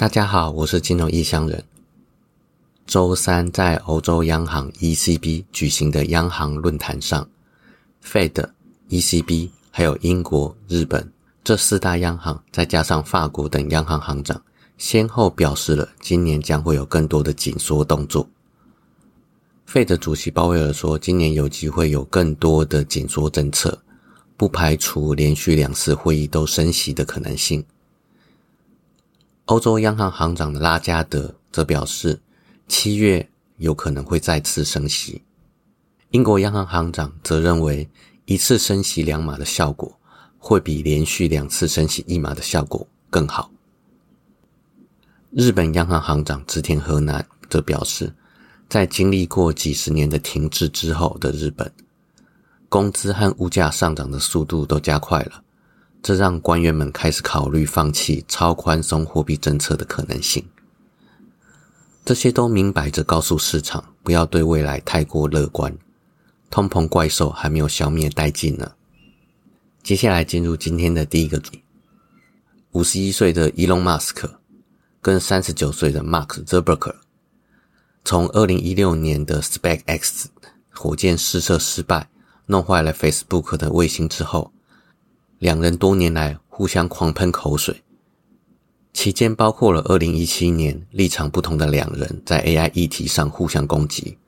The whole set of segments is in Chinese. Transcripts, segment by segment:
大家好，我是金融异乡人。周三在欧洲央行 ECB 举行的央行论坛上，Fed、ECB 还有英国、日本这四大央行，再加上法国等央行行长，先后表示了今年将会有更多的紧缩动作。Fed 主席鲍威尔说，今年有机会有更多的紧缩政策，不排除连续两次会议都升息的可能性。欧洲央行行长的拉加德则表示，七月有可能会再次升息。英国央行行长则认为，一次升息两码的效果会比连续两次升息一码的效果更好。日本央行行长织田河南则表示，在经历过几十年的停滞之后的日本，工资和物价上涨的速度都加快了。这让官员们开始考虑放弃超宽松货币政策的可能性。这些都明摆着告诉市场，不要对未来太过乐观，通膨怪兽还没有消灭殆尽呢。接下来进入今天的第一个主题：五十一岁的伊隆·马斯克跟三十九岁的 Mark Zuckerberg，从二零一六年的 SpaceX 火箭试射失败，弄坏了 Facebook 的卫星之后。两人多年来互相狂喷口水，期间包括了二零一七年立场不同的两人在 AI 议题上互相攻击，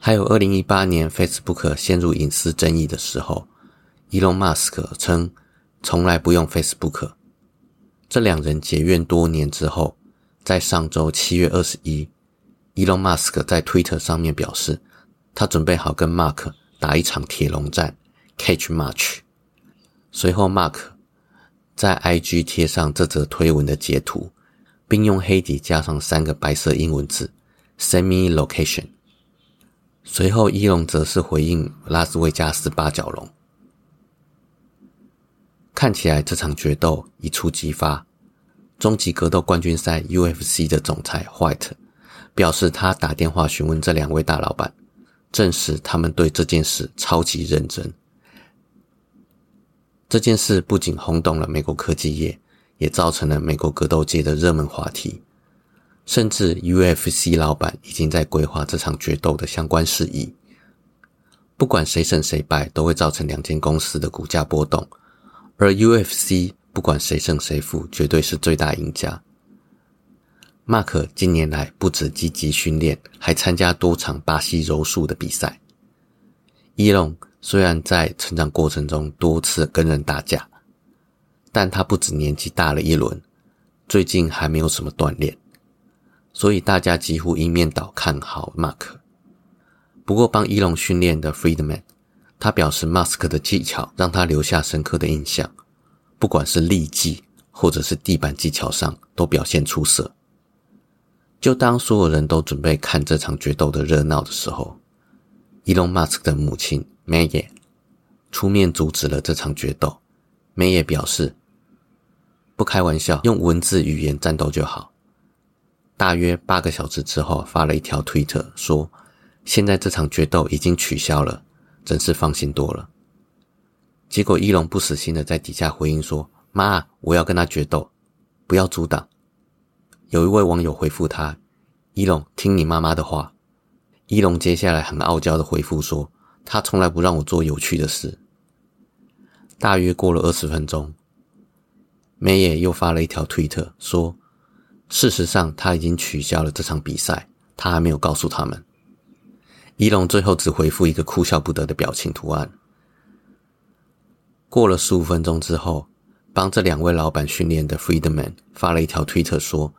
还有二零一八年 Facebook 陷入隐私争议的时候，伊隆马斯克称从来不用 Facebook。这两人结怨多年之后，在上周七月二十一，伊隆马斯克在 Twitter 上面表示，他准备好跟 Mark 打一场铁笼战，Catch Match）。随后，Mark 在 IG 贴上这则推文的截图，并用黑底加上三个白色英文字 “Send me location”。随后，伊隆则是回应拉斯维加斯八角龙。看起来这场决斗一触即发。终极格斗冠军赛 UFC 的总裁 White 表示，他打电话询问这两位大老板，证实他们对这件事超级认真。这件事不仅轰动了美国科技业，也造成了美国格斗界的热门话题。甚至 UFC 老板已经在规划这场决斗的相关事宜。不管谁胜谁败，都会造成两间公司的股价波动。而 UFC 不管谁胜谁负，绝对是最大赢家。Mark 近年来不止积极训练，还参加多场巴西柔术的比赛。伊隆。虽然在成长过程中多次跟人打架，但他不止年纪大了一轮，最近还没有什么锻炼，所以大家几乎一面倒看好马克。不过帮伊隆训练的 Friedman，他表示 Mask 的技巧让他留下深刻的印象，不管是力技或者是地板技巧上都表现出色。就当所有人都准备看这场决斗的热闹的时候，伊隆马斯克的母亲。梅耶出面阻止了这场决斗。梅耶表示：“不开玩笑，用文字语言战斗就好。”大约八个小时之后，发了一条推特说：“现在这场决斗已经取消了，真是放心多了。”结果一龙不死心的在底下回应说：“妈，我要跟他决斗，不要阻挡。”有一位网友回复他：“一龙，听你妈妈的话。”一龙接下来很傲娇的回复说。他从来不让我做有趣的事。大约过了二十分钟，梅野又发了一条推特说：“事实上，他已经取消了这场比赛，他还没有告诉他们。”伊隆最后只回复一个哭笑不得的表情图案。过了十五分钟之后，帮这两位老板训练的 Freedman 发了一条推特说：“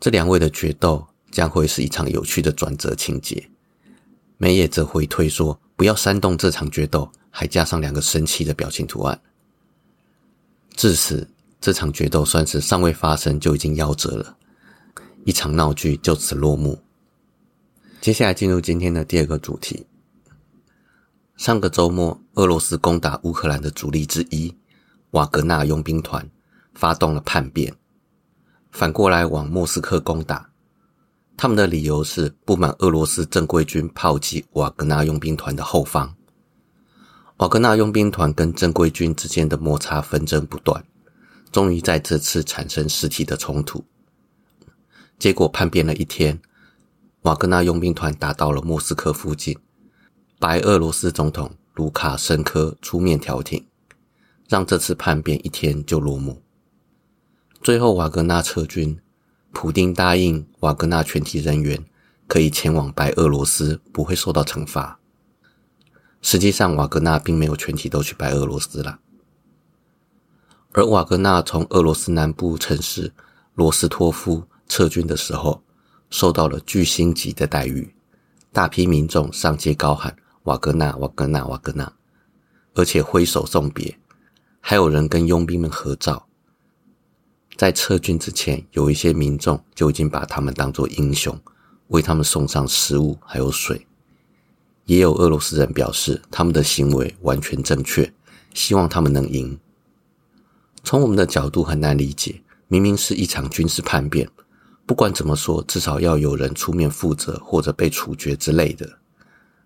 这两位的决斗将会是一场有趣的转折情节。”梅野则回推说：“不要煽动这场决斗。”还加上两个生气的表情图案。至此，这场决斗算是尚未发生就已经夭折了，一场闹剧就此落幕。接下来进入今天的第二个主题。上个周末，俄罗斯攻打乌克兰的主力之一瓦格纳佣兵团发动了叛变，反过来往莫斯科攻打。他们的理由是不满俄罗斯正规军炮击瓦格纳佣兵团的后方。瓦格纳佣兵团跟正规军之间的摩擦纷争不断，终于在这次产生实体的冲突。结果叛变了一天，瓦格纳佣兵团打到了莫斯科附近，白俄罗斯总统卢卡申科出面调停，让这次叛变一天就落幕。最后瓦格纳撤军，普丁答应瓦格纳全体人员可以前往白俄罗斯，不会受到惩罚。实际上，瓦格纳并没有全体都去白俄罗斯了。而瓦格纳从俄罗斯南部城市罗斯托夫撤军的时候，受到了巨星级的待遇，大批民众上街高喊“瓦格纳，瓦格纳，瓦格纳”，而且挥手送别，还有人跟佣兵们合照。在撤军之前，有一些民众就已经把他们当作英雄，为他们送上食物还有水。也有俄罗斯人表示，他们的行为完全正确，希望他们能赢。从我们的角度很难理解，明明是一场军事叛变，不管怎么说，至少要有人出面负责或者被处决之类的。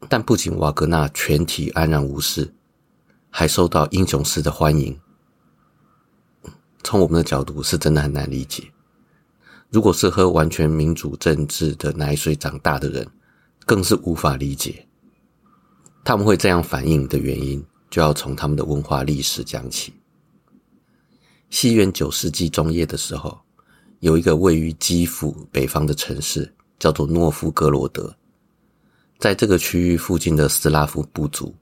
但不仅瓦格纳全体安然无事，还受到英雄式的欢迎。从我们的角度是真的很难理解。如果是喝完全民主政治的奶水长大的人，更是无法理解。他们会这样反应的原因，就要从他们的文化历史讲起。西元九世纪中叶的时候，有一个位于基辅北方的城市，叫做诺夫哥罗德。在这个区域附近的斯拉夫部族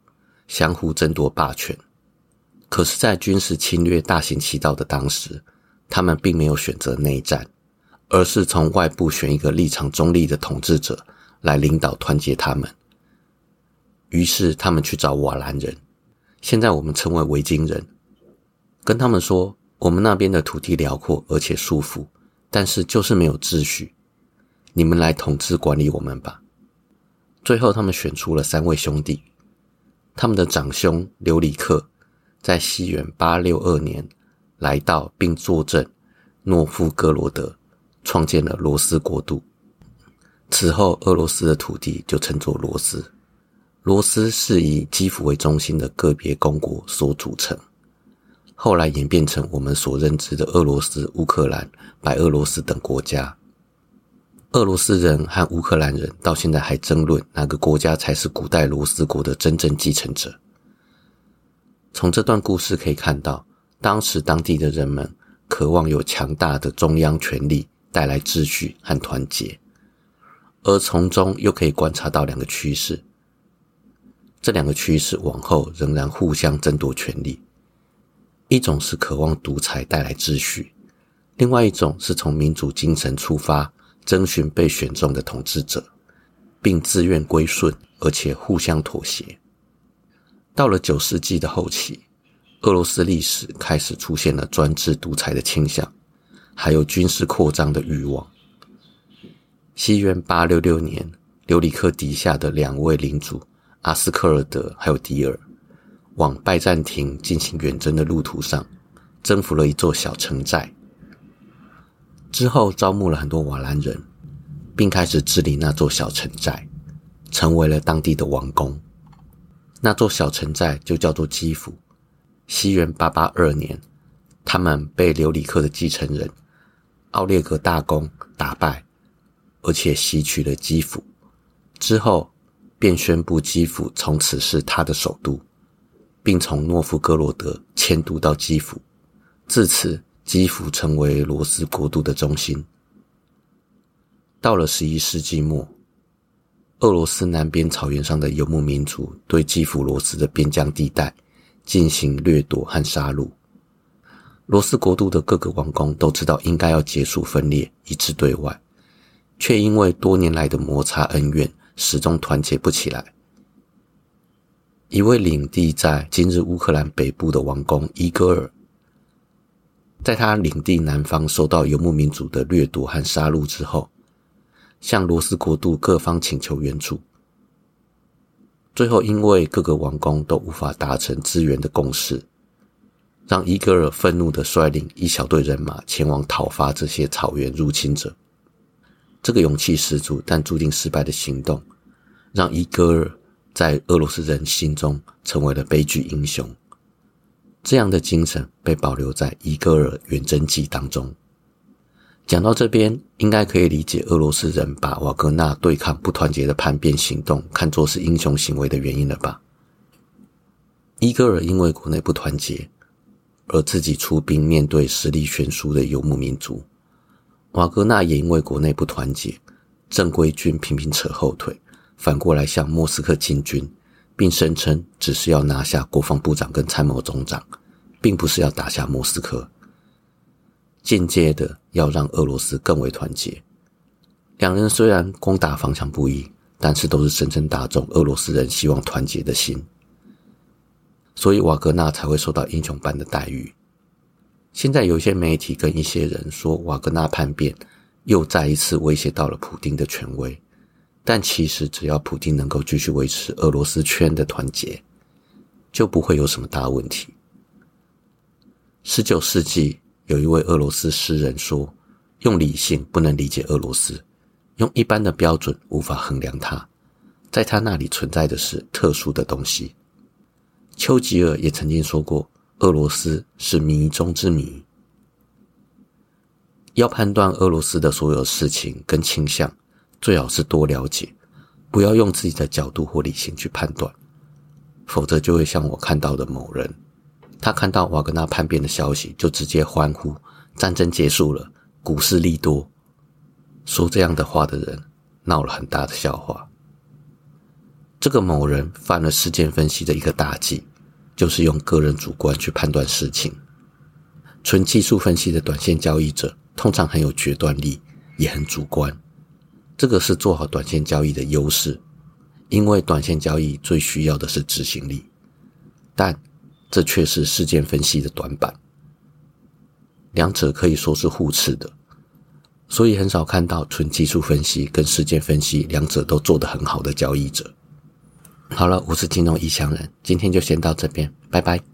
相互争夺霸权。可是，在军事侵略大行其道的当时，他们并没有选择内战，而是从外部选一个立场中立的统治者来领导团结他们。于是他们去找瓦兰人，现在我们称为维京人，跟他们说：我们那边的土地辽阔而且舒服，但是就是没有秩序，你们来统治管理我们吧。最后他们选出了三位兄弟，他们的长兄刘里克在西元八六二年来到并坐镇诺夫哥罗德，创建了罗斯国度。此后俄罗斯的土地就称作罗斯。罗斯是以基辅为中心的个别公国所组成，后来演变成我们所认知的俄罗斯、乌克兰、白俄罗斯等国家。俄罗斯人和乌克兰人到现在还争论哪个国家才是古代罗斯国的真正继承者。从这段故事可以看到，当时当地的人们渴望有强大的中央权力带来秩序和团结，而从中又可以观察到两个趋势。这两个趋势往后仍然互相争夺权力，一种是渴望独裁带来秩序，另外一种是从民主精神出发，征询被选中的统治者，并自愿归顺，而且互相妥协。到了九世纪的后期，俄罗斯历史开始出现了专制独裁的倾向，还有军事扩张的欲望。西元八六六年，留里克底下的两位领主。阿斯克尔德还有迪尔，往拜占庭进行远征的路途上，征服了一座小城寨。之后招募了很多瓦兰人，并开始治理那座小城寨，成为了当地的王宫。那座小城寨就叫做基辅。西元八八二年，他们被留里克的继承人奥列格大公打败，而且袭取了基辅。之后。便宣布基辅从此是他的首都，并从诺夫哥罗德迁都到基辅。自此，基辅成为罗斯国度的中心。到了十一世纪末，俄罗斯南边草原上的游牧民族对基辅罗斯的边疆地带进行掠夺和杀戮。罗斯国度的各个王公都知道应该要结束分裂，一致对外，却因为多年来的摩擦恩怨。始终团结不起来。一位领地在今日乌克兰北部的王公伊戈尔，在他领地南方受到游牧民族的掠夺和杀戮之后，向罗斯国度各方请求援助。最后，因为各个王公都无法达成支援的共识，让伊戈尔愤怒的率领一小队人马前往讨伐这些草原入侵者。这个勇气十足但注定失败的行动，让伊戈尔在俄罗斯人心中成为了悲剧英雄。这样的精神被保留在《伊戈尔远征记》当中。讲到这边，应该可以理解俄罗斯人把瓦格纳对抗不团结的叛变行动看作是英雄行为的原因了吧？伊戈尔因为国内不团结，而自己出兵面对实力悬殊的游牧民族；瓦格纳也因为国内不团结，正规军频频扯后腿，反过来向莫斯科进军，并声称只是要拿下国防部长跟参谋总长，并不是要打下莫斯科。间接的要让俄罗斯更为团结。两人虽然攻打方向不一，但是都是深深打中俄罗斯人希望团结的心。所以瓦格纳才会受到英雄般的待遇。现在有一些媒体跟一些人说，瓦格纳叛变又再一次威胁到了普丁的权威。但其实只要普丁能够继续维持俄罗斯圈的团结，就不会有什么大问题。十九世纪。有一位俄罗斯诗人说：“用理性不能理解俄罗斯，用一般的标准无法衡量它，在他那里存在的是特殊的东西。”丘吉尔也曾经说过：“俄罗斯是谜中之谜。”要判断俄罗斯的所有事情跟倾向，最好是多了解，不要用自己的角度或理性去判断，否则就会像我看到的某人。他看到瓦格纳叛变的消息，就直接欢呼：“战争结束了，股市利多。”说这样的话的人闹了很大的笑话。这个某人犯了事件分析的一个大忌，就是用个人主观去判断事情。纯技术分析的短线交易者通常很有决断力，也很主观。这个是做好短线交易的优势，因为短线交易最需要的是执行力，但。这却是事件分析的短板，两者可以说是互斥的，所以很少看到纯技术分析跟事件分析两者都做得很好的交易者。好了，我是金融异乡人，今天就先到这边，拜拜。